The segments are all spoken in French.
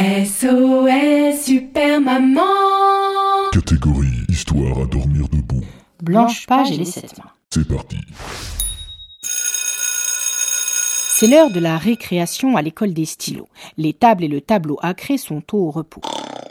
SOS Super Maman Catégorie Histoire à dormir debout. Blanche Page et les sept mains. C'est parti. C'est l'heure de la récréation à l'école des stylos. Les tables et le tableau acré sont au repos.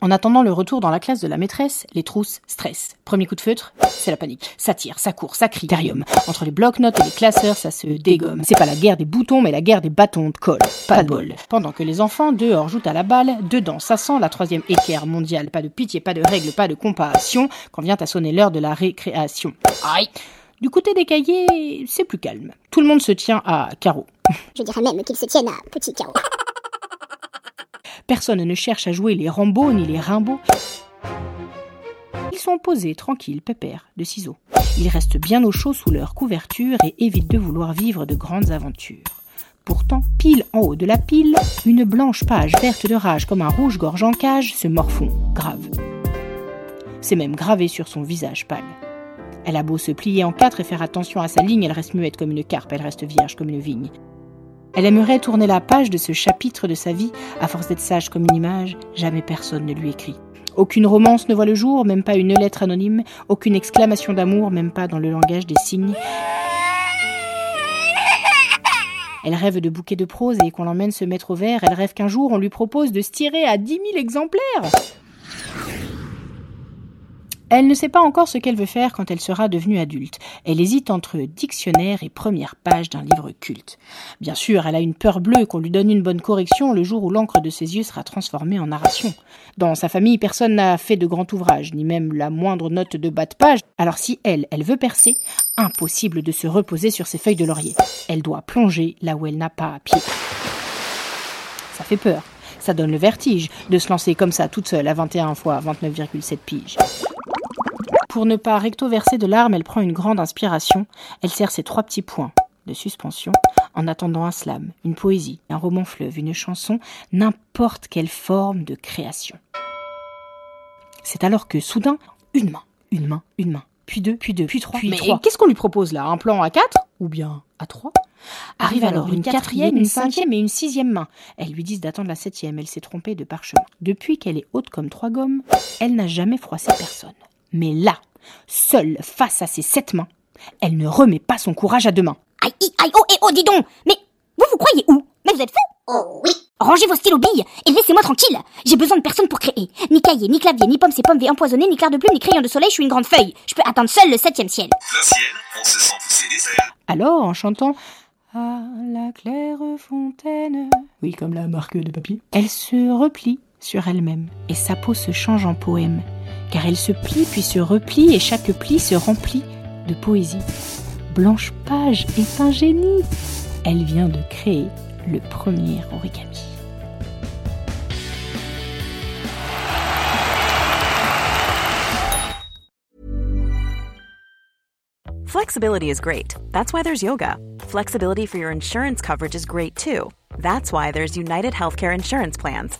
En attendant le retour dans la classe de la maîtresse, les trousses stressent. Premier coup de feutre, c'est la panique. Ça tire, ça court, ça crie. Thérium. Entre les blocs-notes et les classeurs, ça se dégomme. C'est pas la guerre des boutons, mais la guerre des bâtons de colle. Pas de bol. Pendant que les enfants, dehors, jouent à la balle, dedans, ça sent la troisième équerre mondiale. Pas de pitié, pas de règles, pas de compassion, quand vient à sonner l'heure de la récréation. Aïe Du côté des cahiers, c'est plus calme. Tout le monde se tient à carreau. Je dirais même qu'ils se tiennent à petit carreau. Personne ne cherche à jouer les Rambo ni les Rimbaud. Ils sont posés, tranquilles, pépères, de ciseaux. Ils restent bien au chaud sous leur couverture et évitent de vouloir vivre de grandes aventures. Pourtant, pile en haut de la pile, une blanche page verte de rage comme un rouge-gorge en cage se morfond, grave. C'est même gravé sur son visage pâle. Elle a beau se plier en quatre et faire attention à sa ligne, elle reste muette comme une carpe, elle reste vierge comme une vigne. Elle aimerait tourner la page de ce chapitre de sa vie, à force d'être sage comme une image, jamais personne ne lui écrit. Aucune romance ne voit le jour, même pas une lettre anonyme, aucune exclamation d'amour, même pas dans le langage des signes. Elle rêve de bouquets de prose et qu'on l'emmène se mettre au vert. Elle rêve qu'un jour on lui propose de se tirer à dix mille exemplaires. Elle ne sait pas encore ce qu'elle veut faire quand elle sera devenue adulte. Elle hésite entre dictionnaire et première page d'un livre culte. Bien sûr, elle a une peur bleue qu'on lui donne une bonne correction le jour où l'encre de ses yeux sera transformée en narration. Dans sa famille, personne n'a fait de grand ouvrage, ni même la moindre note de bas de page. Alors si elle, elle veut percer, impossible de se reposer sur ses feuilles de laurier. Elle doit plonger là où elle n'a pas pied. Ça fait peur. Ça donne le vertige de se lancer comme ça toute seule à 21 fois 29,7 piges. Pour ne pas recto-verser de larmes, elle prend une grande inspiration. Elle serre ses trois petits points de suspension en attendant un slam, une poésie, un roman fleuve, une chanson, n'importe quelle forme de création. C'est alors que soudain, une main, une main, une main, puis deux, puis deux, puis trois, puis Mais trois. Qu'est-ce qu'on lui propose là? Un plan à quatre? Ou bien à trois? Arrive alors une quatrième, une cinquième et une sixième main. Elles lui disent d'attendre la septième. Elle s'est trompée de parchemin. Depuis qu'elle est haute comme trois gommes, elle n'a jamais froissé personne. Mais là, seule face à ses sept mains, elle ne remet pas son courage à deux mains. Aïe, aïe, aïe, oh, et oh, dis donc Mais vous, vous croyez où? Mais vous êtes fous Oh oui Rangez vos stylos billes et laissez-moi tranquille J'ai besoin de personne pour créer. Ni cahier, ni clavier, ni pomme, c'est pomme V empoisonné, ni clair de plume, ni crayon de soleil, je suis une grande feuille. Je peux atteindre seul le septième ciel. Plein ciel, on se sent pousser des ailes. Alors, en chantant À la claire fontaine, oui, comme la marque de papier, elle se replie sur elle-même et sa peau se change en poème, car elle se plie puis se replie et chaque pli se remplit de poésie. Blanche Page est un génie. Elle vient de créer le premier origami. Flexibility is great. That's why there's yoga. Flexibility for your insurance coverage is great too. That's why there's United Healthcare Insurance Plans.